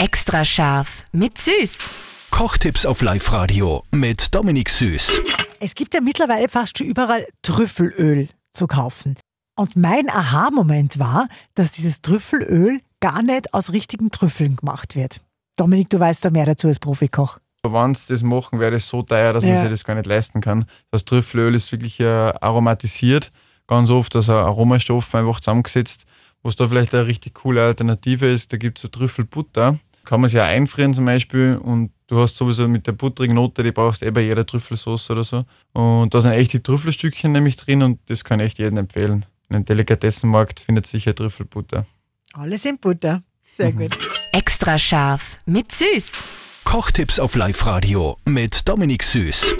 Extra scharf mit Süß. Kochtipps auf Live-Radio mit Dominik Süß. Es gibt ja mittlerweile fast schon überall Trüffelöl zu kaufen. Und mein Aha-Moment war, dass dieses Trüffelöl gar nicht aus richtigen Trüffeln gemacht wird. Dominik, du weißt da mehr dazu als Profikoch. Wenn sie das machen, wäre das so teuer, dass Ja. man sich das gar nicht leisten kann. Das Trüffelöl ist wirklich äh, aromatisiert. Ganz oft also Aromastoff einfach zusammengesetzt. Was da vielleicht eine richtig coole Alternative ist, da gibt es so Trüffelbutter. Kann man sich auch einfrieren zum Beispiel und du hast sowieso mit der butterigen Note, die brauchst du eh bei jeder Trüffelsauce oder so. Und da sind echt die Trüffelstückchen nämlich drin und das kann ich echt jedem empfehlen. In einem Delikatessenmarkt findet sich ja Trüffelbutter. Alles in Butter. Sehr gut. Extra scharf mit Süß. Kochtipps auf Live-Radio mit Dominik Süß.